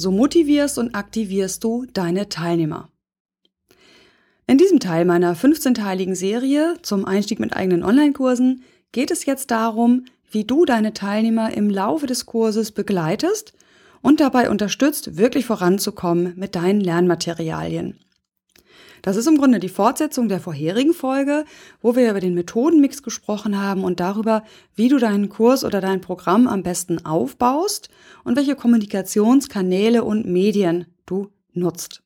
So motivierst und aktivierst du deine Teilnehmer. In diesem Teil meiner 15-teiligen Serie zum Einstieg mit eigenen Online-Kursen geht es jetzt darum, wie du deine Teilnehmer im Laufe des Kurses begleitest und dabei unterstützt, wirklich voranzukommen mit deinen Lernmaterialien. Das ist im Grunde die Fortsetzung der vorherigen Folge, wo wir über den Methodenmix gesprochen haben und darüber, wie du deinen Kurs oder dein Programm am besten aufbaust und welche Kommunikationskanäle und Medien du nutzt.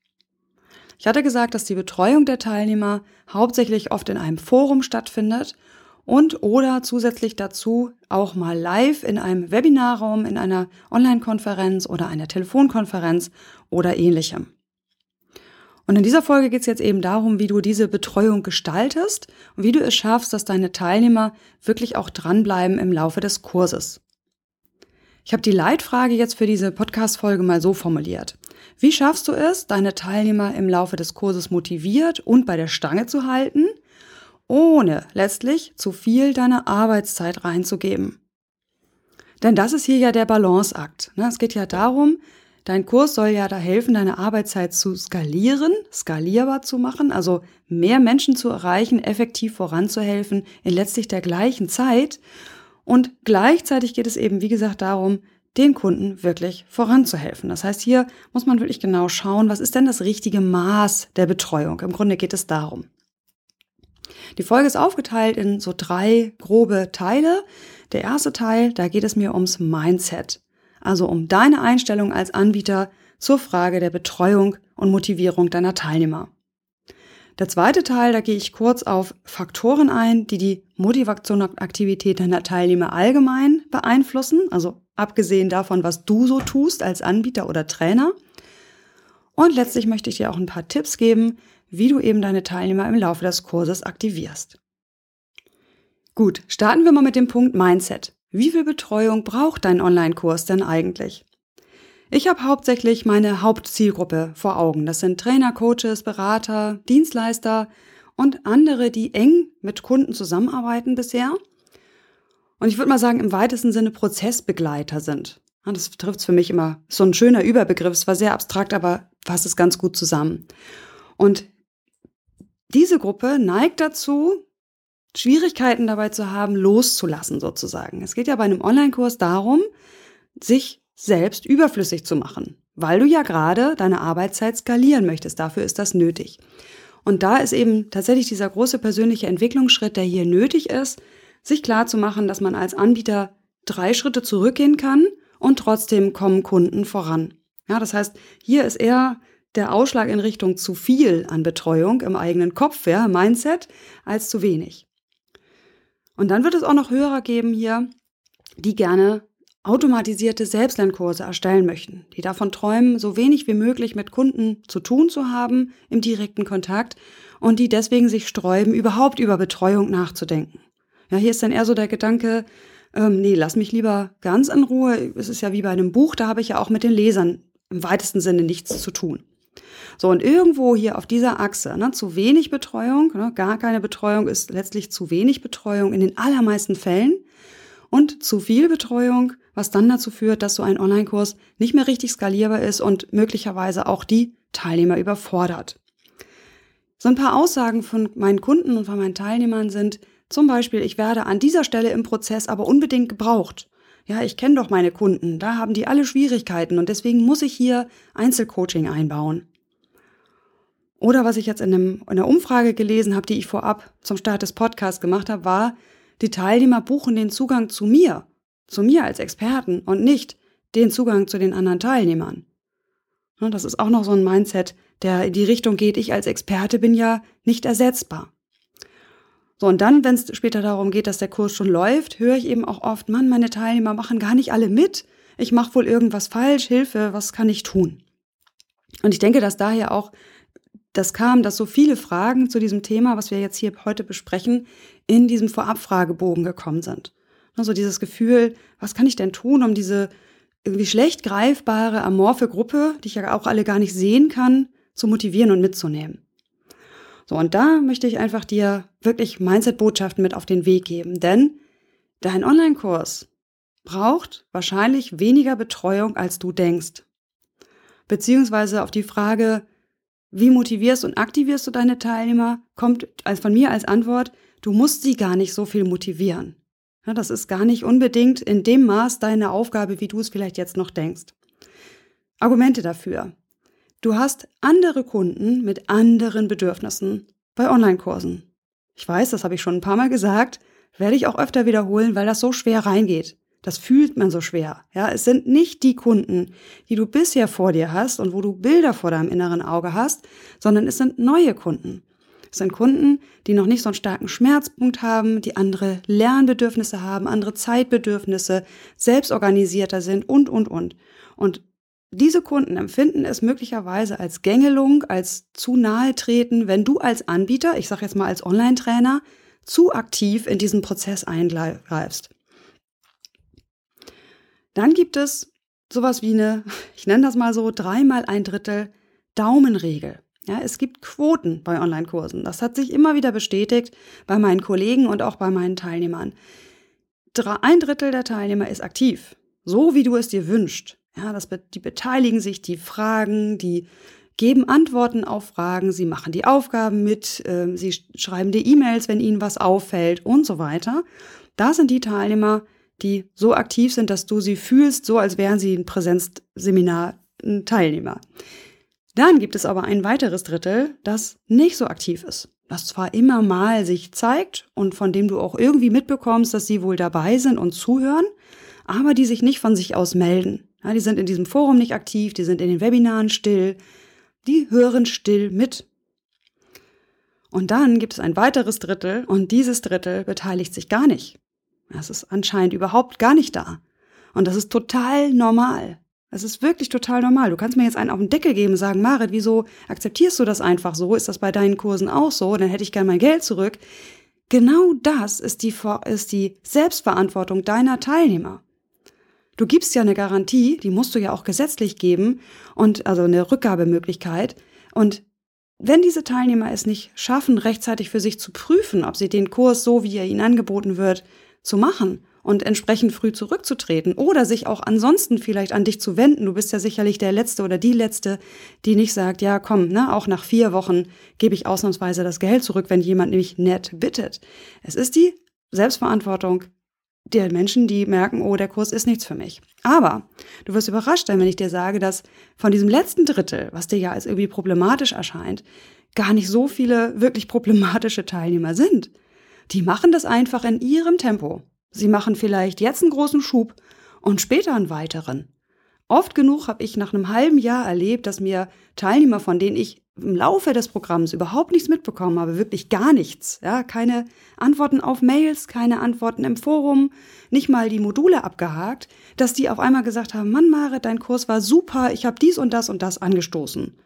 Ich hatte gesagt, dass die Betreuung der Teilnehmer hauptsächlich oft in einem Forum stattfindet und oder zusätzlich dazu auch mal live in einem Webinarraum, in einer Online-Konferenz oder einer Telefonkonferenz oder ähnlichem. Und in dieser Folge geht es jetzt eben darum, wie du diese Betreuung gestaltest und wie du es schaffst, dass deine Teilnehmer wirklich auch dranbleiben im Laufe des Kurses. Ich habe die Leitfrage jetzt für diese Podcast-Folge mal so formuliert. Wie schaffst du es, deine Teilnehmer im Laufe des Kurses motiviert und bei der Stange zu halten, ohne letztlich zu viel deiner Arbeitszeit reinzugeben? Denn das ist hier ja der Balanceakt. Ne? Es geht ja darum, Dein Kurs soll ja da helfen, deine Arbeitszeit zu skalieren, skalierbar zu machen, also mehr Menschen zu erreichen, effektiv voranzuhelfen in letztlich der gleichen Zeit. Und gleichzeitig geht es eben, wie gesagt, darum, den Kunden wirklich voranzuhelfen. Das heißt, hier muss man wirklich genau schauen, was ist denn das richtige Maß der Betreuung. Im Grunde geht es darum. Die Folge ist aufgeteilt in so drei grobe Teile. Der erste Teil, da geht es mir ums Mindset also um deine Einstellung als Anbieter zur Frage der Betreuung und Motivierung deiner Teilnehmer. Der zweite Teil, da gehe ich kurz auf Faktoren ein, die die Motivation und Aktivität deiner Teilnehmer allgemein beeinflussen, also abgesehen davon, was du so tust als Anbieter oder Trainer. Und letztlich möchte ich dir auch ein paar Tipps geben, wie du eben deine Teilnehmer im Laufe des Kurses aktivierst. Gut, starten wir mal mit dem Punkt Mindset. Wie viel Betreuung braucht dein Online-Kurs denn eigentlich? Ich habe hauptsächlich meine Hauptzielgruppe vor Augen. Das sind Trainer, Coaches, Berater, Dienstleister und andere, die eng mit Kunden zusammenarbeiten bisher. Und ich würde mal sagen, im weitesten Sinne Prozessbegleiter sind. Das trifft für mich immer so ein schöner Überbegriff. Es war sehr abstrakt, aber fasst es ganz gut zusammen. Und diese Gruppe neigt dazu, Schwierigkeiten dabei zu haben, loszulassen sozusagen. Es geht ja bei einem Online-Kurs darum, sich selbst überflüssig zu machen, weil du ja gerade deine Arbeitszeit skalieren möchtest. Dafür ist das nötig. Und da ist eben tatsächlich dieser große persönliche Entwicklungsschritt, der hier nötig ist, sich klar zu machen, dass man als Anbieter drei Schritte zurückgehen kann und trotzdem kommen Kunden voran. Ja, das heißt, hier ist eher der Ausschlag in Richtung zu viel an Betreuung im eigenen Kopf, ja, Mindset, als zu wenig. Und dann wird es auch noch Hörer geben hier, die gerne automatisierte Selbstlernkurse erstellen möchten, die davon träumen, so wenig wie möglich mit Kunden zu tun zu haben im direkten Kontakt und die deswegen sich sträuben, überhaupt über Betreuung nachzudenken. Ja, hier ist dann eher so der Gedanke, ähm, nee, lass mich lieber ganz in Ruhe. Es ist ja wie bei einem Buch, da habe ich ja auch mit den Lesern im weitesten Sinne nichts zu tun. So, und irgendwo hier auf dieser Achse, ne, zu wenig Betreuung, ne, gar keine Betreuung ist letztlich zu wenig Betreuung in den allermeisten Fällen und zu viel Betreuung, was dann dazu führt, dass so ein Online-Kurs nicht mehr richtig skalierbar ist und möglicherweise auch die Teilnehmer überfordert. So ein paar Aussagen von meinen Kunden und von meinen Teilnehmern sind zum Beispiel, ich werde an dieser Stelle im Prozess aber unbedingt gebraucht. Ja, ich kenne doch meine Kunden, da haben die alle Schwierigkeiten und deswegen muss ich hier Einzelcoaching einbauen. Oder was ich jetzt in, einem, in einer Umfrage gelesen habe, die ich vorab zum Start des Podcasts gemacht habe, war, die Teilnehmer buchen den Zugang zu mir, zu mir als Experten und nicht den Zugang zu den anderen Teilnehmern. Das ist auch noch so ein Mindset, der in die Richtung geht, ich als Experte bin ja nicht ersetzbar. So, und dann, wenn es später darum geht, dass der Kurs schon läuft, höre ich eben auch oft, Mann, meine Teilnehmer machen gar nicht alle mit. Ich mache wohl irgendwas falsch, Hilfe, was kann ich tun? Und ich denke, dass daher auch das kam, dass so viele Fragen zu diesem Thema, was wir jetzt hier heute besprechen, in diesem Vorabfragebogen gekommen sind. Also dieses Gefühl, was kann ich denn tun, um diese irgendwie schlecht greifbare, amorphe Gruppe, die ich ja auch alle gar nicht sehen kann, zu motivieren und mitzunehmen. So, und da möchte ich einfach dir wirklich Mindset-Botschaften mit auf den Weg geben, denn dein Online-Kurs braucht wahrscheinlich weniger Betreuung, als du denkst. Beziehungsweise auf die Frage, wie motivierst und aktivierst du deine Teilnehmer, kommt als von mir als Antwort, du musst sie gar nicht so viel motivieren. Ja, das ist gar nicht unbedingt in dem Maß deine Aufgabe, wie du es vielleicht jetzt noch denkst. Argumente dafür. Du hast andere Kunden mit anderen Bedürfnissen bei Online-Kursen. Ich weiß, das habe ich schon ein paar Mal gesagt, werde ich auch öfter wiederholen, weil das so schwer reingeht. Das fühlt man so schwer. Ja, es sind nicht die Kunden, die du bisher vor dir hast und wo du Bilder vor deinem inneren Auge hast, sondern es sind neue Kunden. Es sind Kunden, die noch nicht so einen starken Schmerzpunkt haben, die andere Lernbedürfnisse haben, andere Zeitbedürfnisse, selbstorganisierter sind und, und, und. Und diese Kunden empfinden es möglicherweise als Gängelung, als zu nahe treten, wenn du als Anbieter, ich sage jetzt mal als Online-Trainer, zu aktiv in diesen Prozess eingreifst. Dann gibt es sowas wie eine, ich nenne das mal so, dreimal ein Drittel Daumenregel. Ja, es gibt Quoten bei Online-Kursen. Das hat sich immer wieder bestätigt bei meinen Kollegen und auch bei meinen Teilnehmern. Ein Drittel der Teilnehmer ist aktiv, so wie du es dir wünschst. Ja, das, die beteiligen sich, die fragen, die geben Antworten auf Fragen, sie machen die Aufgaben mit, äh, sie schreiben dir E-Mails, wenn ihnen was auffällt und so weiter. Da sind die Teilnehmer, die so aktiv sind, dass du sie fühlst, so als wären sie ein Präsenzseminar Teilnehmer. Dann gibt es aber ein weiteres Drittel, das nicht so aktiv ist. Das zwar immer mal sich zeigt und von dem du auch irgendwie mitbekommst, dass sie wohl dabei sind und zuhören, aber die sich nicht von sich aus melden. Ja, die sind in diesem Forum nicht aktiv, die sind in den Webinaren still, die hören still mit. Und dann gibt es ein weiteres Drittel und dieses Drittel beteiligt sich gar nicht. Es ist anscheinend überhaupt gar nicht da. Und das ist total normal. Es ist wirklich total normal. Du kannst mir jetzt einen auf den Deckel geben und sagen, Marit, wieso akzeptierst du das einfach so? Ist das bei deinen Kursen auch so? Dann hätte ich gern mein Geld zurück. Genau das ist die, ist die Selbstverantwortung deiner Teilnehmer. Du gibst ja eine Garantie, die musst du ja auch gesetzlich geben und also eine Rückgabemöglichkeit. Und wenn diese Teilnehmer es nicht schaffen, rechtzeitig für sich zu prüfen, ob sie den Kurs so, wie er ihnen angeboten wird, zu machen und entsprechend früh zurückzutreten oder sich auch ansonsten vielleicht an dich zu wenden. Du bist ja sicherlich der Letzte oder die Letzte, die nicht sagt, ja komm, ne, auch nach vier Wochen gebe ich ausnahmsweise das Geld zurück, wenn jemand nämlich nett bittet. Es ist die Selbstverantwortung der Menschen, die merken, oh, der Kurs ist nichts für mich. Aber du wirst überrascht sein, wenn ich dir sage, dass von diesem letzten Drittel, was dir ja als irgendwie problematisch erscheint, gar nicht so viele wirklich problematische Teilnehmer sind. Die machen das einfach in ihrem Tempo. Sie machen vielleicht jetzt einen großen Schub und später einen weiteren. Oft genug habe ich nach einem halben Jahr erlebt, dass mir Teilnehmer, von denen ich im Laufe des Programms überhaupt nichts mitbekommen habe, wirklich gar nichts, ja, keine Antworten auf Mails, keine Antworten im Forum, nicht mal die Module abgehakt, dass die auf einmal gesagt haben, Mann, Mare, dein Kurs war super, ich habe dies und das und das angestoßen.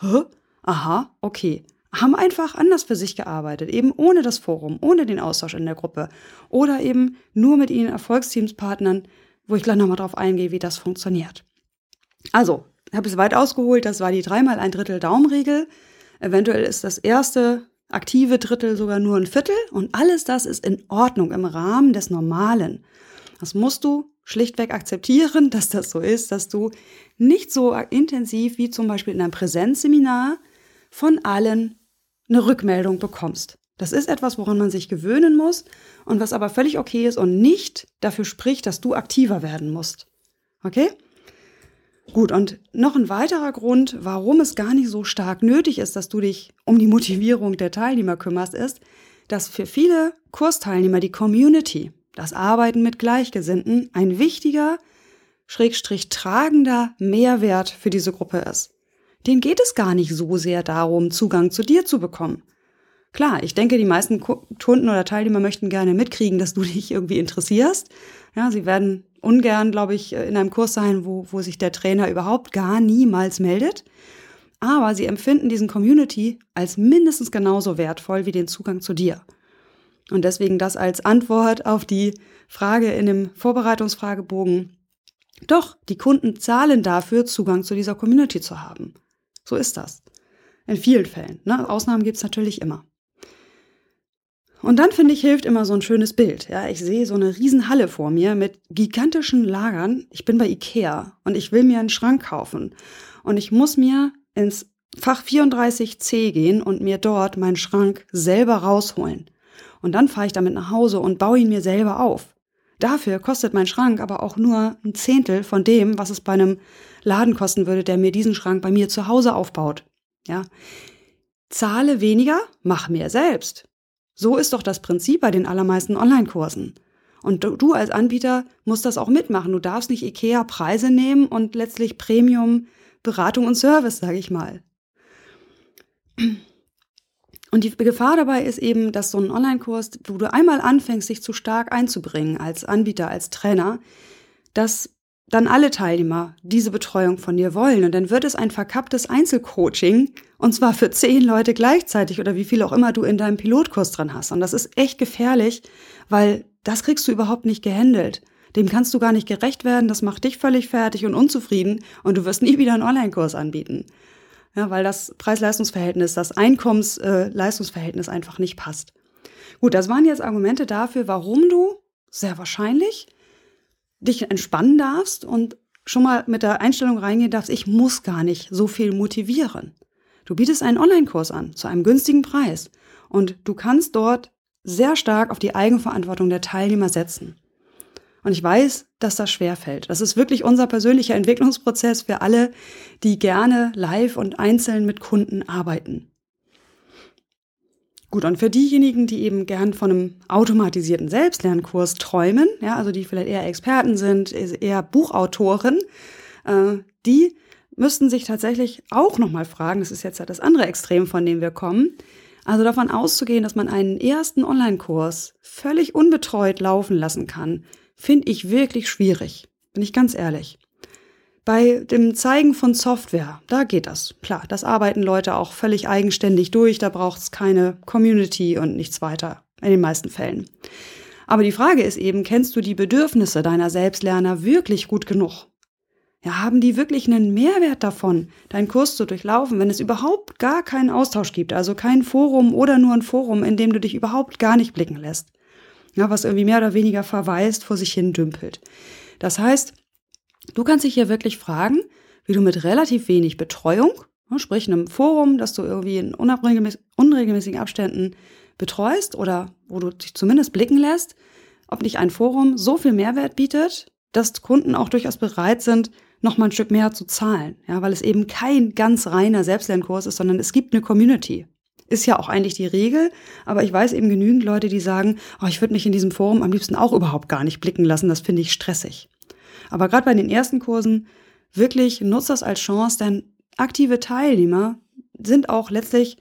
Hä? Aha, okay haben einfach anders für sich gearbeitet, eben ohne das Forum, ohne den Austausch in der Gruppe oder eben nur mit ihnen Erfolgsteamspartnern, wo ich gleich nochmal drauf eingehe, wie das funktioniert. Also, habe es weit ausgeholt, das war die dreimal ein Drittel Daumenregel. Eventuell ist das erste aktive Drittel sogar nur ein Viertel und alles das ist in Ordnung im Rahmen des Normalen. Das musst du schlichtweg akzeptieren, dass das so ist, dass du nicht so intensiv wie zum Beispiel in einem Präsenzseminar von allen eine Rückmeldung bekommst. Das ist etwas, woran man sich gewöhnen muss und was aber völlig okay ist und nicht dafür spricht, dass du aktiver werden musst. Okay? Gut, und noch ein weiterer Grund, warum es gar nicht so stark nötig ist, dass du dich um die Motivierung der Teilnehmer kümmerst, ist, dass für viele Kursteilnehmer die Community, das Arbeiten mit Gleichgesinnten, ein wichtiger, schrägstrich tragender Mehrwert für diese Gruppe ist denen geht es gar nicht so sehr darum, Zugang zu dir zu bekommen. Klar, ich denke, die meisten Kunden oder Teilnehmer möchten gerne mitkriegen, dass du dich irgendwie interessierst. Ja, sie werden ungern, glaube ich, in einem Kurs sein, wo, wo sich der Trainer überhaupt gar niemals meldet. aber sie empfinden diesen Community als mindestens genauso wertvoll wie den Zugang zu dir. Und deswegen das als Antwort auf die Frage in dem Vorbereitungsfragebogen. Doch, die Kunden zahlen dafür, Zugang zu dieser Community zu haben. So ist das. In vielen Fällen. Ne? Ausnahmen gibt's natürlich immer. Und dann finde ich, hilft immer so ein schönes Bild. Ja, ich sehe so eine Riesenhalle vor mir mit gigantischen Lagern. Ich bin bei Ikea und ich will mir einen Schrank kaufen. Und ich muss mir ins Fach 34c gehen und mir dort meinen Schrank selber rausholen. Und dann fahre ich damit nach Hause und baue ihn mir selber auf. Dafür kostet mein Schrank aber auch nur ein Zehntel von dem, was es bei einem Laden kosten würde, der mir diesen Schrank bei mir zu Hause aufbaut. Ja. Zahle weniger, mach mehr selbst. So ist doch das Prinzip bei den allermeisten Online-Kursen. Und du, als Anbieter musst das auch mitmachen. Du darfst nicht IKEA Preise nehmen und letztlich Premium Beratung und Service, sage ich mal. Und die Gefahr dabei ist eben, dass so ein Online-Kurs, wo du einmal anfängst, dich zu stark einzubringen als Anbieter, als Trainer, dass dann alle Teilnehmer diese Betreuung von dir wollen. Und dann wird es ein verkapptes Einzelcoaching, und zwar für zehn Leute gleichzeitig oder wie viel auch immer du in deinem Pilotkurs dran hast. Und das ist echt gefährlich, weil das kriegst du überhaupt nicht gehandelt. Dem kannst du gar nicht gerecht werden, das macht dich völlig fertig und unzufrieden und du wirst nie wieder einen Online-Kurs anbieten. Ja, weil das Preis-Leistungs-Verhältnis, das Einkommens-Leistungsverhältnis einfach nicht passt. Gut, das waren jetzt Argumente dafür, warum du sehr wahrscheinlich dich entspannen darfst und schon mal mit der Einstellung reingehen darfst, ich muss gar nicht so viel motivieren. Du bietest einen Online-Kurs an zu einem günstigen Preis und du kannst dort sehr stark auf die Eigenverantwortung der Teilnehmer setzen. Und ich weiß, dass das schwer fällt. Das ist wirklich unser persönlicher Entwicklungsprozess für alle, die gerne live und einzeln mit Kunden arbeiten. Gut, und für diejenigen, die eben gern von einem automatisierten Selbstlernkurs träumen, ja, also die vielleicht eher Experten sind, eher Buchautoren, äh, die müssten sich tatsächlich auch nochmal fragen, das ist jetzt ja das andere Extrem, von dem wir kommen, also davon auszugehen, dass man einen ersten Online-Kurs völlig unbetreut laufen lassen kann, finde ich wirklich schwierig, bin ich ganz ehrlich. Bei dem Zeigen von Software, da geht das. Klar, das arbeiten Leute auch völlig eigenständig durch, da braucht es keine Community und nichts weiter, in den meisten Fällen. Aber die Frage ist eben, kennst du die Bedürfnisse deiner Selbstlerner wirklich gut genug? Ja, haben die wirklich einen Mehrwert davon, deinen Kurs zu durchlaufen, wenn es überhaupt gar keinen Austausch gibt, also kein Forum oder nur ein Forum, in dem du dich überhaupt gar nicht blicken lässt? Ja, was irgendwie mehr oder weniger verweist, vor sich hin dümpelt. Das heißt, Du kannst dich hier wirklich fragen, wie du mit relativ wenig Betreuung, ne, sprich einem Forum, das du irgendwie in unregelmäßigen Abständen betreust oder wo du dich zumindest blicken lässt, ob nicht ein Forum so viel Mehrwert bietet, dass Kunden auch durchaus bereit sind, noch mal ein Stück mehr zu zahlen, ja, weil es eben kein ganz reiner Selbstlernkurs ist, sondern es gibt eine Community. Ist ja auch eigentlich die Regel, aber ich weiß eben genügend Leute, die sagen, oh, ich würde mich in diesem Forum am liebsten auch überhaupt gar nicht blicken lassen, das finde ich stressig. Aber gerade bei den ersten Kursen wirklich nutzt das als Chance, denn aktive Teilnehmer sind auch letztlich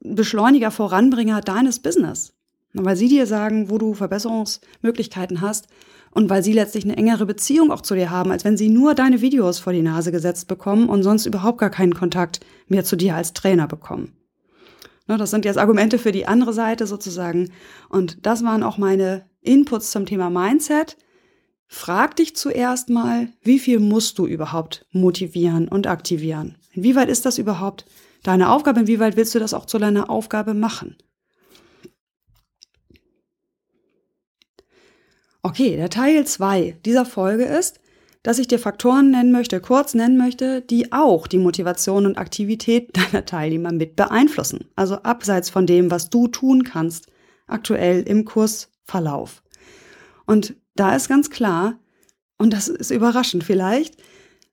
Beschleuniger, Voranbringer deines Business. Weil sie dir sagen, wo du Verbesserungsmöglichkeiten hast und weil sie letztlich eine engere Beziehung auch zu dir haben, als wenn sie nur deine Videos vor die Nase gesetzt bekommen und sonst überhaupt gar keinen Kontakt mehr zu dir als Trainer bekommen. Das sind jetzt Argumente für die andere Seite sozusagen. Und das waren auch meine Inputs zum Thema Mindset. Frag dich zuerst mal, wie viel musst du überhaupt motivieren und aktivieren? Inwieweit ist das überhaupt deine Aufgabe? Inwieweit willst du das auch zu deiner Aufgabe machen? Okay, der Teil 2 dieser Folge ist, dass ich dir Faktoren nennen möchte, kurz nennen möchte, die auch die Motivation und Aktivität deiner Teilnehmer mit beeinflussen. Also abseits von dem, was du tun kannst, aktuell im Kursverlauf. Und da ist ganz klar, und das ist überraschend vielleicht,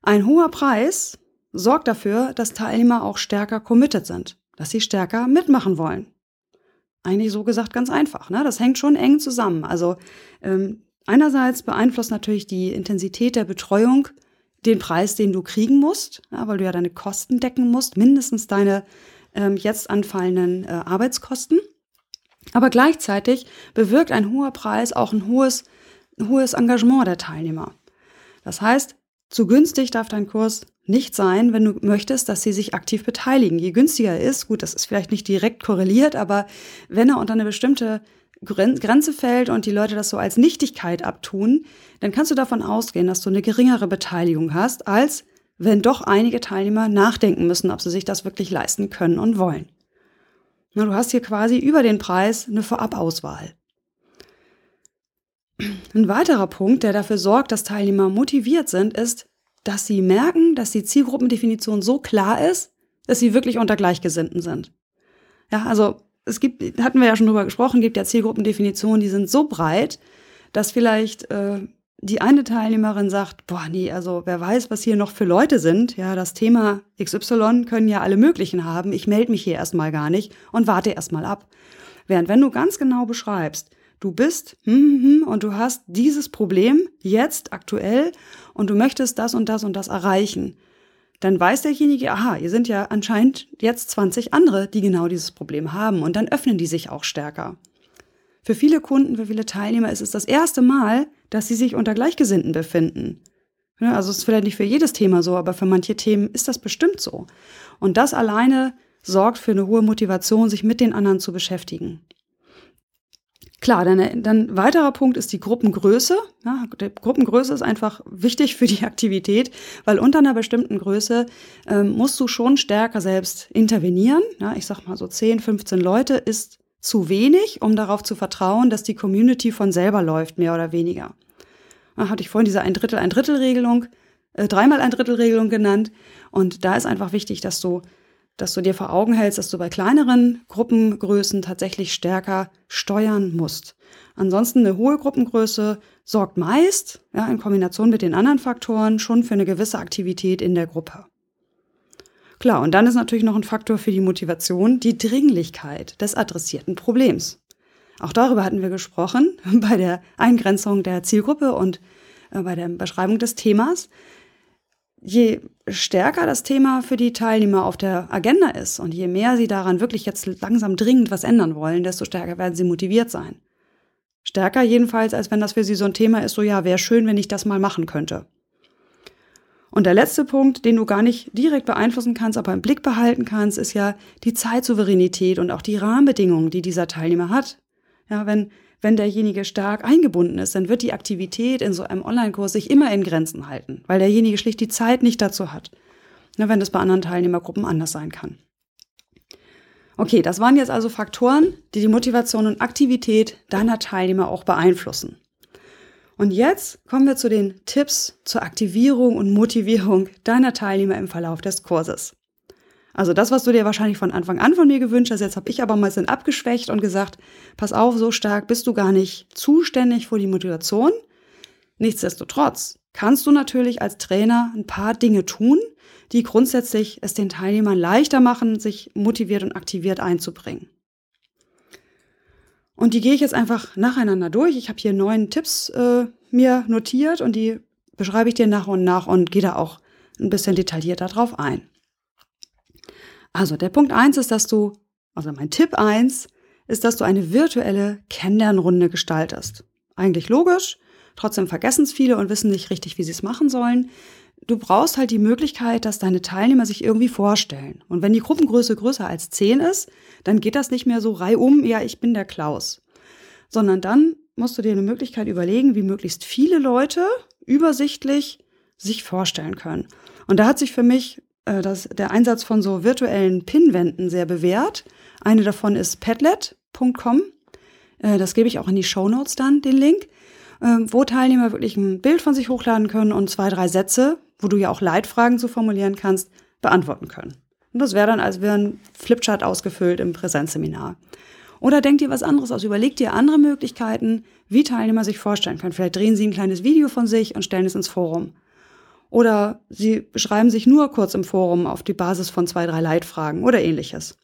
ein hoher Preis sorgt dafür, dass Teilnehmer auch stärker committed sind, dass sie stärker mitmachen wollen. Eigentlich so gesagt ganz einfach. Ne? Das hängt schon eng zusammen. Also ähm, einerseits beeinflusst natürlich die Intensität der Betreuung den Preis, den du kriegen musst, ja, weil du ja deine Kosten decken musst, mindestens deine ähm, jetzt anfallenden äh, Arbeitskosten. Aber gleichzeitig bewirkt ein hoher Preis auch ein hohes hohes Engagement der Teilnehmer. Das heißt, zu günstig darf dein Kurs nicht sein, wenn du möchtest, dass sie sich aktiv beteiligen. Je günstiger ist, gut, das ist vielleicht nicht direkt korreliert, aber wenn er unter eine bestimmte Grenze fällt und die Leute das so als Nichtigkeit abtun, dann kannst du davon ausgehen, dass du eine geringere Beteiligung hast, als wenn doch einige Teilnehmer nachdenken müssen, ob sie sich das wirklich leisten können und wollen. Du hast hier quasi über den Preis eine Vorabauswahl. Ein weiterer Punkt, der dafür sorgt, dass Teilnehmer motiviert sind, ist, dass sie merken, dass die Zielgruppendefinition so klar ist, dass sie wirklich unter Gleichgesinnten sind. Ja, also es gibt, hatten wir ja schon drüber gesprochen, gibt ja Zielgruppendefinitionen, die sind so breit, dass vielleicht äh, die eine Teilnehmerin sagt, boah, nee, also wer weiß, was hier noch für Leute sind. Ja, das Thema XY können ja alle möglichen haben. Ich melde mich hier erstmal gar nicht und warte erstmal ab. Während wenn du ganz genau beschreibst, du bist hm, hm, hm, und du hast dieses Problem jetzt aktuell und du möchtest das und das und das erreichen, dann weiß derjenige, aha, ihr sind ja anscheinend jetzt 20 andere, die genau dieses Problem haben und dann öffnen die sich auch stärker. Für viele Kunden, für viele Teilnehmer ist es das erste Mal, dass sie sich unter Gleichgesinnten befinden. Also es ist vielleicht nicht für jedes Thema so, aber für manche Themen ist das bestimmt so. Und das alleine sorgt für eine hohe Motivation, sich mit den anderen zu beschäftigen. Klar, dann, dann weiterer Punkt ist die Gruppengröße. Ja, die Gruppengröße ist einfach wichtig für die Aktivität, weil unter einer bestimmten Größe ähm, musst du schon stärker selbst intervenieren. Ja, ich sag mal so 10, 15 Leute ist zu wenig, um darauf zu vertrauen, dass die Community von selber läuft, mehr oder weniger. Da hatte ich vorhin diese ein Drittel, ein Drittel Regelung, äh, dreimal ein Drittel Regelung genannt. Und da ist einfach wichtig, dass du, dass du dir vor Augen hältst, dass du bei kleineren Gruppengrößen tatsächlich stärker steuern musst. Ansonsten eine hohe Gruppengröße sorgt meist, ja, in Kombination mit den anderen Faktoren, schon für eine gewisse Aktivität in der Gruppe. Klar, und dann ist natürlich noch ein Faktor für die Motivation die Dringlichkeit des adressierten Problems. Auch darüber hatten wir gesprochen bei der Eingrenzung der Zielgruppe und äh, bei der Beschreibung des Themas. Je stärker das Thema für die Teilnehmer auf der Agenda ist und je mehr sie daran wirklich jetzt langsam dringend was ändern wollen, desto stärker werden sie motiviert sein. Stärker jedenfalls, als wenn das für sie so ein Thema ist, so ja, wäre schön, wenn ich das mal machen könnte. Und der letzte Punkt, den du gar nicht direkt beeinflussen kannst, aber im Blick behalten kannst, ist ja die Zeitsouveränität und auch die Rahmenbedingungen, die dieser Teilnehmer hat. Ja, wenn, wenn derjenige stark eingebunden ist, dann wird die Aktivität in so einem Online-Kurs sich immer in Grenzen halten, weil derjenige schlicht die Zeit nicht dazu hat. Ja, wenn das bei anderen Teilnehmergruppen anders sein kann. Okay, das waren jetzt also Faktoren, die die Motivation und Aktivität deiner Teilnehmer auch beeinflussen. Und jetzt kommen wir zu den Tipps zur Aktivierung und Motivierung deiner Teilnehmer im Verlauf des Kurses. Also das, was du dir wahrscheinlich von Anfang an von mir gewünscht hast, jetzt habe ich aber mal ein abgeschwächt und gesagt, pass auf, so stark bist du gar nicht zuständig für die Motivation. Nichtsdestotrotz kannst du natürlich als Trainer ein paar Dinge tun, die grundsätzlich es den Teilnehmern leichter machen, sich motiviert und aktiviert einzubringen. Und die gehe ich jetzt einfach nacheinander durch. Ich habe hier neun Tipps äh, mir notiert und die beschreibe ich dir nach und nach und gehe da auch ein bisschen detaillierter drauf ein. Also der Punkt eins ist, dass du, also mein Tipp eins ist, dass du eine virtuelle Kennenlernrunde gestaltest. Eigentlich logisch, trotzdem vergessen es viele und wissen nicht richtig, wie sie es machen sollen du brauchst halt die Möglichkeit, dass deine Teilnehmer sich irgendwie vorstellen. Und wenn die Gruppengröße größer als zehn ist, dann geht das nicht mehr so reihum, ja, ich bin der Klaus. Sondern dann musst du dir eine Möglichkeit überlegen, wie möglichst viele Leute übersichtlich sich vorstellen können. Und da hat sich für mich äh, das, der Einsatz von so virtuellen Pinwänden sehr bewährt. Eine davon ist padlet.com. Äh, das gebe ich auch in die Show Notes dann, den Link, äh, wo Teilnehmer wirklich ein Bild von sich hochladen können und zwei, drei Sätze wo du ja auch Leitfragen zu formulieren kannst, beantworten können. Und das wäre dann, als wäre ein Flipchart ausgefüllt im Präsenzseminar. Oder denk dir was anderes aus. Überleg dir andere Möglichkeiten, wie Teilnehmer sich vorstellen können. Vielleicht drehen sie ein kleines Video von sich und stellen es ins Forum. Oder sie beschreiben sich nur kurz im Forum auf die Basis von zwei, drei Leitfragen oder ähnliches.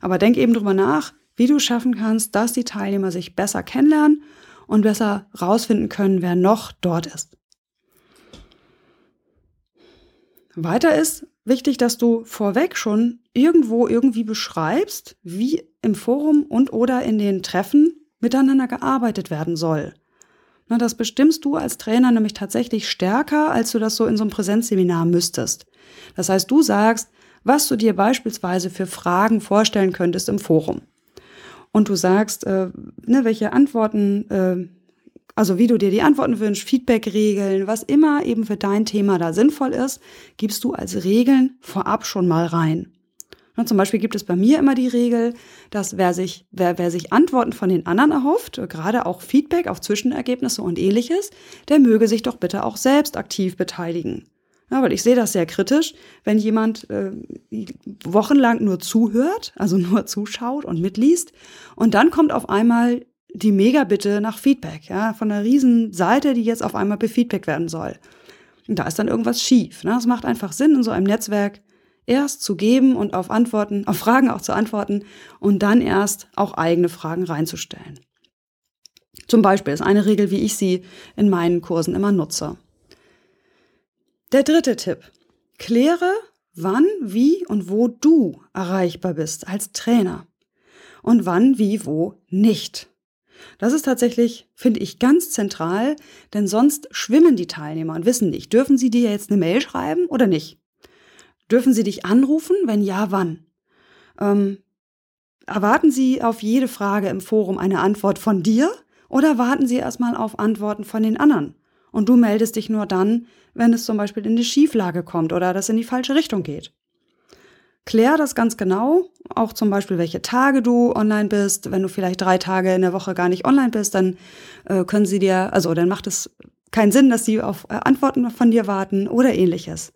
Aber denk eben drüber nach, wie du schaffen kannst, dass die Teilnehmer sich besser kennenlernen und besser rausfinden können, wer noch dort ist. Weiter ist wichtig, dass du vorweg schon irgendwo irgendwie beschreibst, wie im Forum und oder in den Treffen miteinander gearbeitet werden soll. Na, das bestimmst du als Trainer nämlich tatsächlich stärker, als du das so in so einem Präsenzseminar müsstest. Das heißt, du sagst, was du dir beispielsweise für Fragen vorstellen könntest im Forum. Und du sagst, äh, ne, welche Antworten, äh, also wie du dir die Antworten wünschst, Feedback-Regeln, was immer eben für dein Thema da sinnvoll ist, gibst du als Regeln vorab schon mal rein. Und zum Beispiel gibt es bei mir immer die Regel, dass wer sich, wer, wer sich Antworten von den anderen erhofft, gerade auch Feedback auf Zwischenergebnisse und ähnliches, der möge sich doch bitte auch selbst aktiv beteiligen. Ja, weil ich sehe das sehr kritisch, wenn jemand äh, wochenlang nur zuhört, also nur zuschaut und mitliest, und dann kommt auf einmal die Megabitte nach Feedback, ja, von einer riesen Seite, die jetzt auf einmal befeedbackt werden soll. Und da ist dann irgendwas schief. Ne? Es macht einfach Sinn, in so einem Netzwerk erst zu geben und auf Antworten, auf Fragen auch zu antworten und dann erst auch eigene Fragen reinzustellen. Zum Beispiel ist eine Regel, wie ich sie in meinen Kursen immer nutze. Der dritte Tipp. Kläre, wann, wie und wo du erreichbar bist als Trainer. Und wann, wie, wo nicht. Das ist tatsächlich, finde ich, ganz zentral, denn sonst schwimmen die Teilnehmer und wissen nicht, dürfen sie dir jetzt eine Mail schreiben oder nicht? Dürfen sie dich anrufen? Wenn ja, wann? Ähm, erwarten sie auf jede Frage im Forum eine Antwort von dir oder warten sie erstmal auf Antworten von den anderen? Und du meldest dich nur dann, wenn es zum Beispiel in die Schieflage kommt oder das in die falsche Richtung geht. Klär das ganz genau, auch zum Beispiel, welche Tage du online bist. Wenn du vielleicht drei Tage in der Woche gar nicht online bist, dann äh, können sie dir, also dann macht es keinen Sinn, dass sie auf äh, Antworten von dir warten oder ähnliches.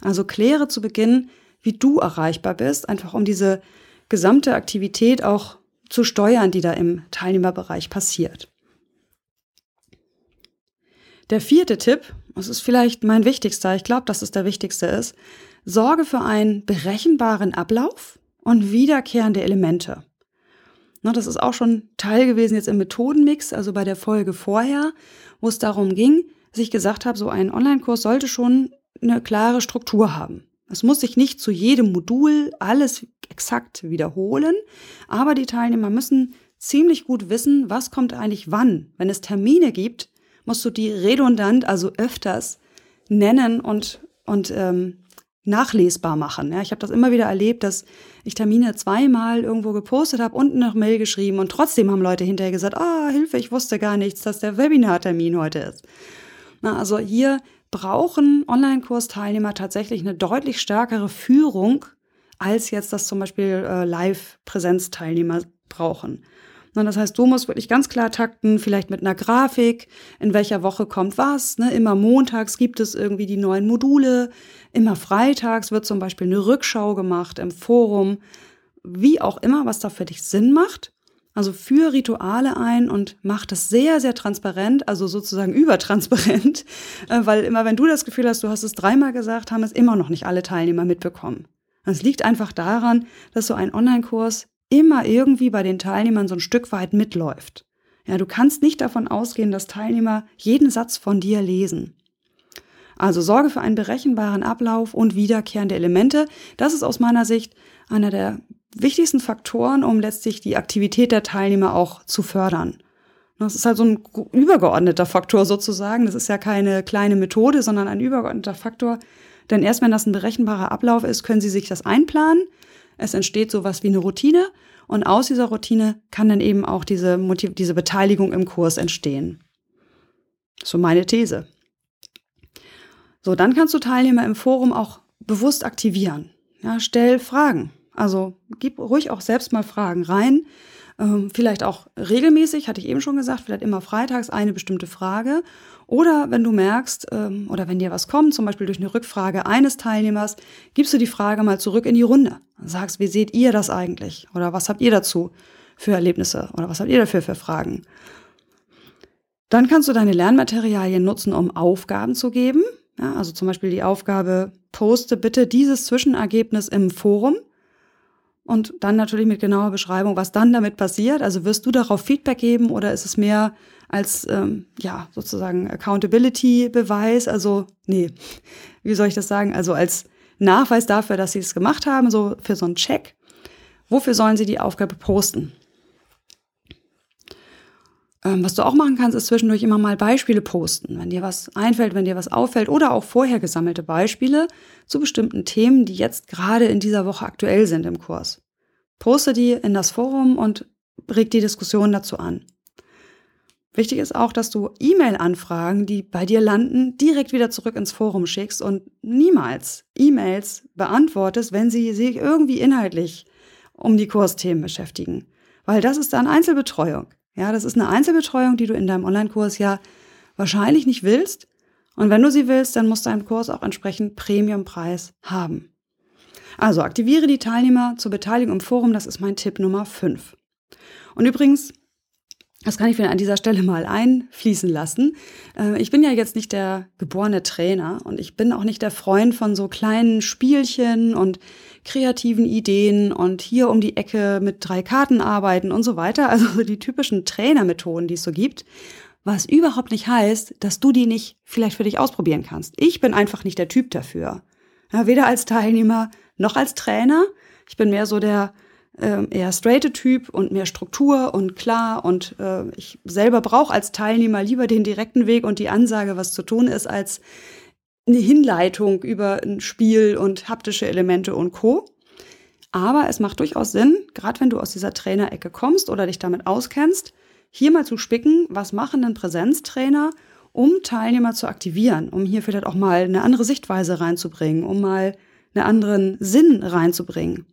Also kläre zu Beginn, wie du erreichbar bist, einfach um diese gesamte Aktivität auch zu steuern, die da im Teilnehmerbereich passiert. Der vierte Tipp, das ist vielleicht mein wichtigster, ich glaube, dass es der wichtigste ist, sorge für einen berechenbaren Ablauf und wiederkehrende Elemente. das ist auch schon Teil gewesen jetzt im Methodenmix, also bei der Folge vorher, wo es darum ging, dass ich gesagt habe, so ein Online-Kurs sollte schon eine klare Struktur haben. Es muss sich nicht zu jedem Modul alles exakt wiederholen, aber die Teilnehmer müssen ziemlich gut wissen, was kommt eigentlich wann. Wenn es Termine gibt, musst du die redundant, also öfters nennen und, und ähm, nachlesbar machen. Ja, ich habe das immer wieder erlebt, dass ich Termine zweimal irgendwo gepostet habe und eine Mail geschrieben und trotzdem haben Leute hinterher gesagt, ah, Hilfe, ich wusste gar nichts, dass der Webinartermin heute ist. Na, also hier brauchen Online-Kursteilnehmer tatsächlich eine deutlich stärkere Führung, als jetzt das zum Beispiel äh, Live-Präsenzteilnehmer brauchen. Das heißt, du musst wirklich ganz klar takten, vielleicht mit einer Grafik, in welcher Woche kommt was. Ne? Immer montags gibt es irgendwie die neuen Module, immer freitags wird zum Beispiel eine Rückschau gemacht im Forum, wie auch immer, was da für dich Sinn macht. Also für Rituale ein und mach das sehr, sehr transparent, also sozusagen übertransparent, äh, weil immer wenn du das Gefühl hast, du hast es dreimal gesagt, haben es immer noch nicht alle Teilnehmer mitbekommen. Es liegt einfach daran, dass so ein Online-Kurs immer irgendwie bei den Teilnehmern so ein Stück weit mitläuft. Ja, du kannst nicht davon ausgehen, dass Teilnehmer jeden Satz von dir lesen. Also sorge für einen berechenbaren Ablauf und wiederkehrende Elemente. Das ist aus meiner Sicht einer der wichtigsten Faktoren, um letztlich die Aktivität der Teilnehmer auch zu fördern. Das ist halt so ein übergeordneter Faktor sozusagen. Das ist ja keine kleine Methode, sondern ein übergeordneter Faktor. Denn erst wenn das ein berechenbarer Ablauf ist, können Sie sich das einplanen. Es entsteht sowas wie eine Routine und aus dieser Routine kann dann eben auch diese, Motiv diese Beteiligung im Kurs entstehen. So meine These. So, dann kannst du Teilnehmer im Forum auch bewusst aktivieren. Ja, stell Fragen. Also gib ruhig auch selbst mal Fragen rein. Ähm, vielleicht auch regelmäßig, hatte ich eben schon gesagt, vielleicht immer freitags eine bestimmte Frage. Oder wenn du merkst, ähm, oder wenn dir was kommt, zum Beispiel durch eine Rückfrage eines Teilnehmers, gibst du die Frage mal zurück in die Runde. Sagst, wie seht ihr das eigentlich? Oder was habt ihr dazu für Erlebnisse? Oder was habt ihr dafür für Fragen? Dann kannst du deine Lernmaterialien nutzen, um Aufgaben zu geben. Ja, also zum Beispiel die Aufgabe, poste bitte dieses Zwischenergebnis im Forum und dann natürlich mit genauer Beschreibung, was dann damit passiert. Also wirst du darauf Feedback geben oder ist es mehr als ähm, ja sozusagen Accountability-Beweis? Also nee, wie soll ich das sagen? Also als Nachweis dafür, dass sie es gemacht haben, so für so einen Check. Wofür sollen sie die Aufgabe posten? Ähm, was du auch machen kannst, ist zwischendurch immer mal Beispiele posten, wenn dir was einfällt, wenn dir was auffällt oder auch vorher gesammelte Beispiele zu bestimmten Themen, die jetzt gerade in dieser Woche aktuell sind im Kurs. Poste die in das Forum und reg die Diskussion dazu an. Wichtig ist auch, dass du E-Mail-Anfragen, die bei dir landen, direkt wieder zurück ins Forum schickst und niemals E-Mails beantwortest, wenn sie sich irgendwie inhaltlich um die Kursthemen beschäftigen. Weil das ist dann Einzelbetreuung. Ja, das ist eine Einzelbetreuung, die du in deinem Online-Kurs ja wahrscheinlich nicht willst. Und wenn du sie willst, dann muss dein Kurs auch entsprechend Premiumpreis haben. Also aktiviere die Teilnehmer zur Beteiligung im Forum, das ist mein Tipp Nummer 5. Und übrigens, das kann ich mir an dieser Stelle mal einfließen lassen. Äh, ich bin ja jetzt nicht der geborene Trainer und ich bin auch nicht der Freund von so kleinen Spielchen und kreativen Ideen und hier um die Ecke mit drei Karten arbeiten und so weiter. Also die typischen Trainermethoden, die es so gibt. Was überhaupt nicht heißt, dass du die nicht vielleicht für dich ausprobieren kannst. Ich bin einfach nicht der Typ dafür. Ja, weder als Teilnehmer noch als Trainer. Ich bin mehr so der äh, eher straighte Typ und mehr Struktur und klar. Und äh, ich selber brauche als Teilnehmer lieber den direkten Weg und die Ansage, was zu tun ist, als eine Hinleitung über ein Spiel und haptische Elemente und Co. Aber es macht durchaus Sinn, gerade wenn du aus dieser Trainerecke kommst oder dich damit auskennst, hier mal zu spicken, was machen denn Präsenztrainer, um Teilnehmer zu aktivieren, um hier vielleicht auch mal eine andere Sichtweise reinzubringen, um mal einen anderen Sinn reinzubringen.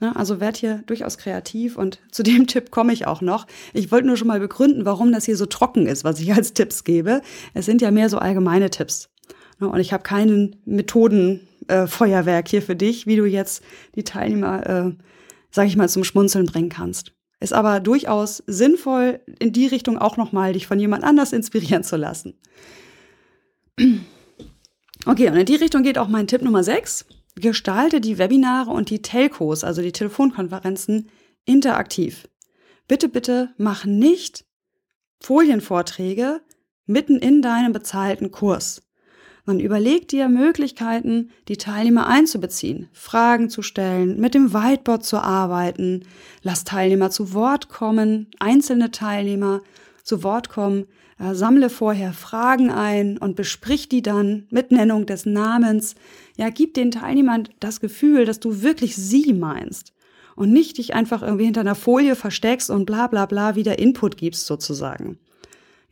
Ne, also werd hier durchaus kreativ und zu dem Tipp komme ich auch noch. Ich wollte nur schon mal begründen, warum das hier so trocken ist, was ich als Tipps gebe. Es sind ja mehr so allgemeine Tipps. Ne, und ich habe keinen Methodenfeuerwerk äh, hier für dich, wie du jetzt die Teilnehmer, äh, sag ich mal, zum Schmunzeln bringen kannst. Ist aber durchaus sinnvoll, in die Richtung auch nochmal dich von jemand anders inspirieren zu lassen. Okay, und in die Richtung geht auch mein Tipp Nummer 6. Gestalte die Webinare und die Telcos, also die Telefonkonferenzen, interaktiv. Bitte, bitte mach nicht Folienvorträge mitten in deinem bezahlten Kurs. Man überlegt dir Möglichkeiten, die Teilnehmer einzubeziehen, Fragen zu stellen, mit dem Whiteboard zu arbeiten, lass Teilnehmer zu Wort kommen, einzelne Teilnehmer zu Wort kommen, sammle vorher Fragen ein und besprich die dann mit Nennung des Namens. Ja, gib den Teilnehmern das Gefühl, dass du wirklich sie meinst und nicht dich einfach irgendwie hinter einer Folie versteckst und bla bla bla wieder Input gibst sozusagen.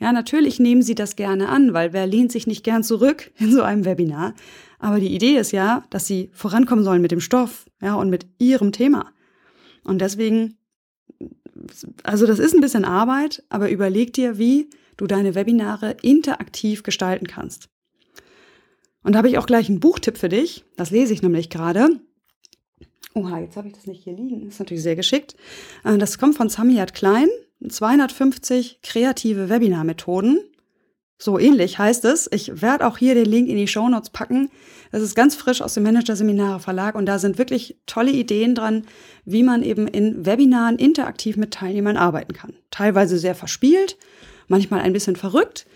Ja, natürlich nehmen sie das gerne an, weil wer lehnt sich nicht gern zurück in so einem Webinar? Aber die Idee ist ja, dass sie vorankommen sollen mit dem Stoff, ja, und mit ihrem Thema. Und deswegen, also das ist ein bisschen Arbeit, aber überleg dir, wie du deine Webinare interaktiv gestalten kannst. Und da habe ich auch gleich einen Buchtipp für dich. Das lese ich nämlich gerade. Oha, jetzt habe ich das nicht hier liegen. Das ist natürlich sehr geschickt. Äh, das kommt von Samiyat Klein. 250 kreative Webinarmethoden. So ähnlich heißt es. Ich werde auch hier den Link in die Show Notes packen. Das ist ganz frisch aus dem Manager-Seminare Verlag und da sind wirklich tolle Ideen dran, wie man eben in Webinaren interaktiv mit Teilnehmern arbeiten kann. Teilweise sehr verspielt, manchmal ein bisschen verrückt,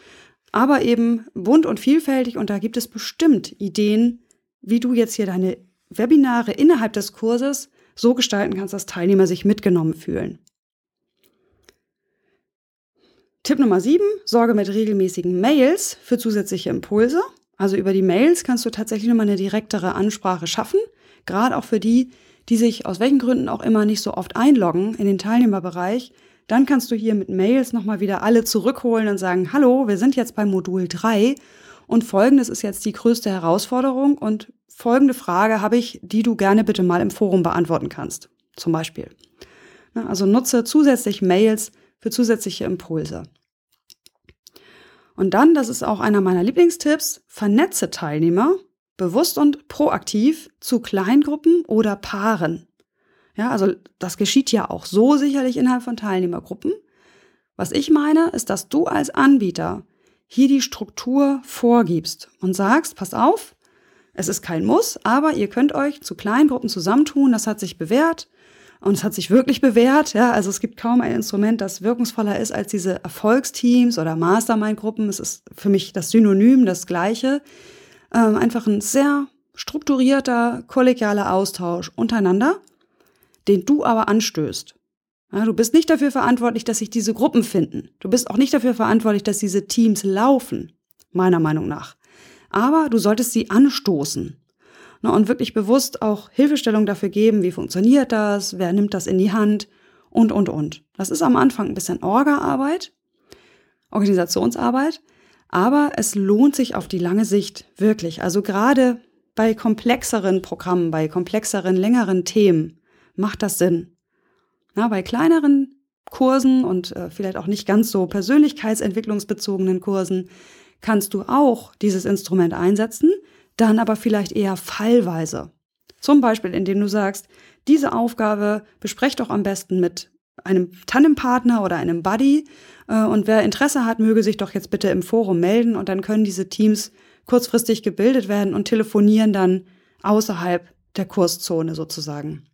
aber eben bunt und vielfältig und da gibt es bestimmt Ideen, wie du jetzt hier deine Webinare innerhalb des Kurses so gestalten kannst, dass Teilnehmer sich mitgenommen fühlen. Tipp Nummer 7, sorge mit regelmäßigen Mails für zusätzliche Impulse. Also über die Mails kannst du tatsächlich nochmal eine direktere Ansprache schaffen, gerade auch für die, die sich aus welchen Gründen auch immer nicht so oft einloggen in den Teilnehmerbereich, dann kannst du hier mit Mails nochmal wieder alle zurückholen und sagen, hallo, wir sind jetzt bei Modul 3 und folgendes ist jetzt die größte Herausforderung und folgende Frage habe ich, die du gerne bitte mal im Forum beantworten kannst. Zum Beispiel. Also nutze zusätzlich Mails für zusätzliche Impulse. Und dann, das ist auch einer meiner Lieblingstipps, vernetze Teilnehmer bewusst und proaktiv zu Kleingruppen oder Paaren. Ja, also das geschieht ja auch so sicherlich innerhalb von Teilnehmergruppen. Was ich meine, ist, dass du als Anbieter hier die Struktur vorgibst und sagst, pass auf, es ist kein Muss, aber ihr könnt euch zu Kleingruppen zusammentun, das hat sich bewährt und es hat sich wirklich bewährt. Ja, also es gibt kaum ein Instrument, das wirkungsvoller ist als diese Erfolgsteams oder Mastermind-Gruppen. Es ist für mich das Synonym, das Gleiche. Ähm, einfach ein sehr strukturierter, kollegialer Austausch untereinander den du aber anstößt. Ja, du bist nicht dafür verantwortlich, dass sich diese Gruppen finden. Du bist auch nicht dafür verantwortlich, dass diese Teams laufen, meiner Meinung nach. Aber du solltest sie anstoßen. Na, und wirklich bewusst auch Hilfestellung dafür geben, wie funktioniert das, wer nimmt das in die Hand und, und, und. Das ist am Anfang ein bisschen Orga-Arbeit, Organisationsarbeit, aber es lohnt sich auf die lange Sicht wirklich. Also gerade bei komplexeren Programmen, bei komplexeren, längeren Themen macht das Sinn. Na, bei kleineren Kursen und äh, vielleicht auch nicht ganz so persönlichkeitsentwicklungsbezogenen Kursen kannst du auch dieses Instrument einsetzen, dann aber vielleicht eher fallweise. Zum Beispiel, indem du sagst, diese Aufgabe besprecht doch am besten mit einem Tandempartner oder einem Buddy äh, und wer Interesse hat, möge sich doch jetzt bitte im Forum melden und dann können diese Teams kurzfristig gebildet werden und telefonieren dann außerhalb der Kurszone sozusagen.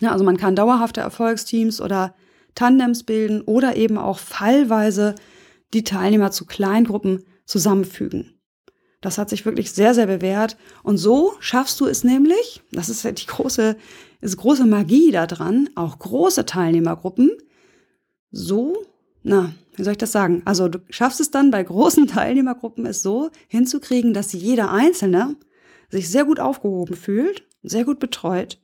Ja, also man kann dauerhafte Erfolgsteams oder Tandems bilden oder eben auch fallweise die Teilnehmer zu Kleingruppen zusammenfügen. Das hat sich wirklich sehr, sehr bewährt. Und so schaffst du es nämlich, das ist ja die große, ist große Magie daran, auch große Teilnehmergruppen so, na, wie soll ich das sagen? Also du schaffst es dann bei großen Teilnehmergruppen es so hinzukriegen, dass jeder Einzelne sich sehr gut aufgehoben fühlt, sehr gut betreut,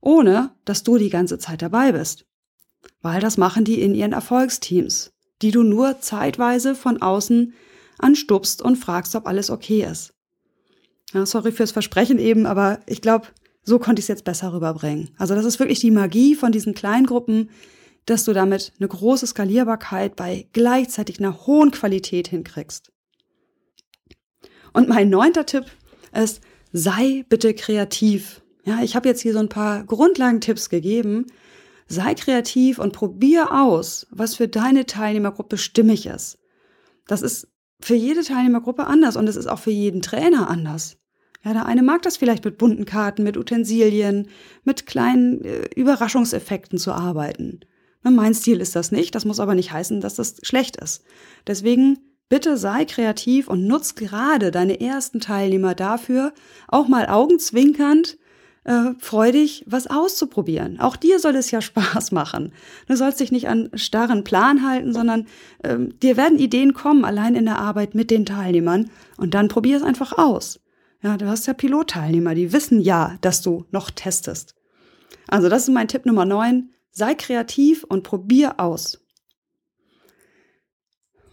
ohne dass du die ganze Zeit dabei bist. Weil das machen die in ihren Erfolgsteams, die du nur zeitweise von außen anstupst und fragst, ob alles okay ist. Ja, sorry fürs Versprechen eben, aber ich glaube, so konnte ich es jetzt besser rüberbringen. Also das ist wirklich die Magie von diesen Kleingruppen, dass du damit eine große Skalierbarkeit bei gleichzeitig einer hohen Qualität hinkriegst. Und mein neunter Tipp ist, sei bitte kreativ. Ja, ich habe jetzt hier so ein paar Grundlagentipps gegeben. Sei kreativ und probier aus, was für deine Teilnehmergruppe stimmig ist. Das ist für jede Teilnehmergruppe anders und es ist auch für jeden Trainer anders. Ja, der eine mag das vielleicht mit bunten Karten, mit Utensilien, mit kleinen äh, Überraschungseffekten zu arbeiten. Na, mein Stil ist das nicht, das muss aber nicht heißen, dass das schlecht ist. Deswegen bitte sei kreativ und nutz gerade deine ersten Teilnehmer dafür, auch mal augenzwinkernd äh, freudig, was auszuprobieren. Auch dir soll es ja Spaß machen. Du sollst dich nicht an starren Plan halten, sondern ähm, dir werden Ideen kommen, allein in der Arbeit mit den Teilnehmern. Und dann probier es einfach aus. Ja, du hast ja Pilotteilnehmer, die wissen ja, dass du noch testest. Also das ist mein Tipp Nummer 9. Sei kreativ und probier aus.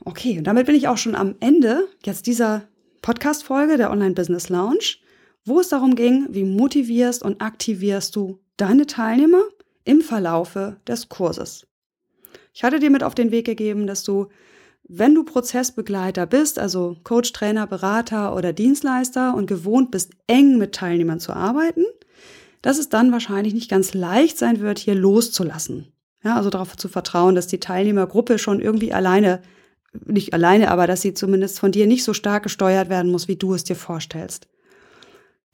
Okay, und damit bin ich auch schon am Ende jetzt dieser Podcast-Folge der Online Business Lounge wo es darum ging, wie motivierst und aktivierst du deine Teilnehmer im Verlaufe des Kurses. Ich hatte dir mit auf den Weg gegeben, dass du, wenn du Prozessbegleiter bist, also Coach, Trainer, Berater oder Dienstleister und gewohnt bist, eng mit Teilnehmern zu arbeiten, dass es dann wahrscheinlich nicht ganz leicht sein wird, hier loszulassen. Ja, also darauf zu vertrauen, dass die Teilnehmergruppe schon irgendwie alleine, nicht alleine, aber dass sie zumindest von dir nicht so stark gesteuert werden muss, wie du es dir vorstellst.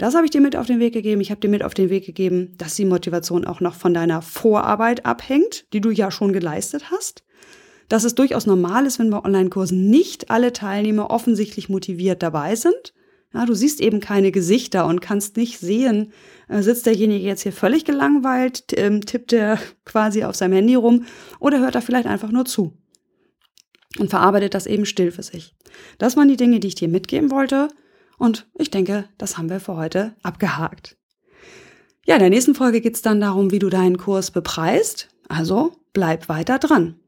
Das habe ich dir mit auf den Weg gegeben. Ich habe dir mit auf den Weg gegeben, dass die Motivation auch noch von deiner Vorarbeit abhängt, die du ja schon geleistet hast. Dass es durchaus normal ist, wenn bei Online-Kursen nicht alle Teilnehmer offensichtlich motiviert dabei sind. Ja, du siehst eben keine Gesichter und kannst nicht sehen, äh, sitzt derjenige jetzt hier völlig gelangweilt, ähm, tippt er quasi auf seinem Handy rum oder hört er vielleicht einfach nur zu und verarbeitet das eben still für sich. Das waren die Dinge, die ich dir mitgeben wollte. Und ich denke, das haben wir für heute abgehakt. Ja, in der nächsten Folge geht es dann darum, wie du deinen Kurs bepreist. Also bleib weiter dran.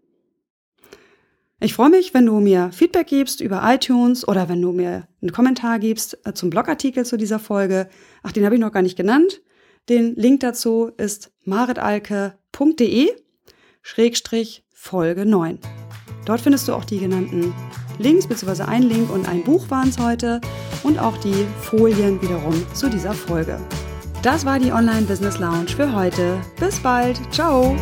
Ich freue mich, wenn du mir Feedback gibst über iTunes oder wenn du mir einen Kommentar gibst äh, zum Blogartikel zu dieser Folge. Ach, den habe ich noch gar nicht genannt. Den Link dazu ist maritalke.de Schrägstrich Folge 9. Dort findest du auch die genannten Links, beziehungsweise ein Link und ein Buch waren es heute und auch die Folien wiederum zu dieser Folge. Das war die Online Business Lounge für heute. Bis bald. Ciao.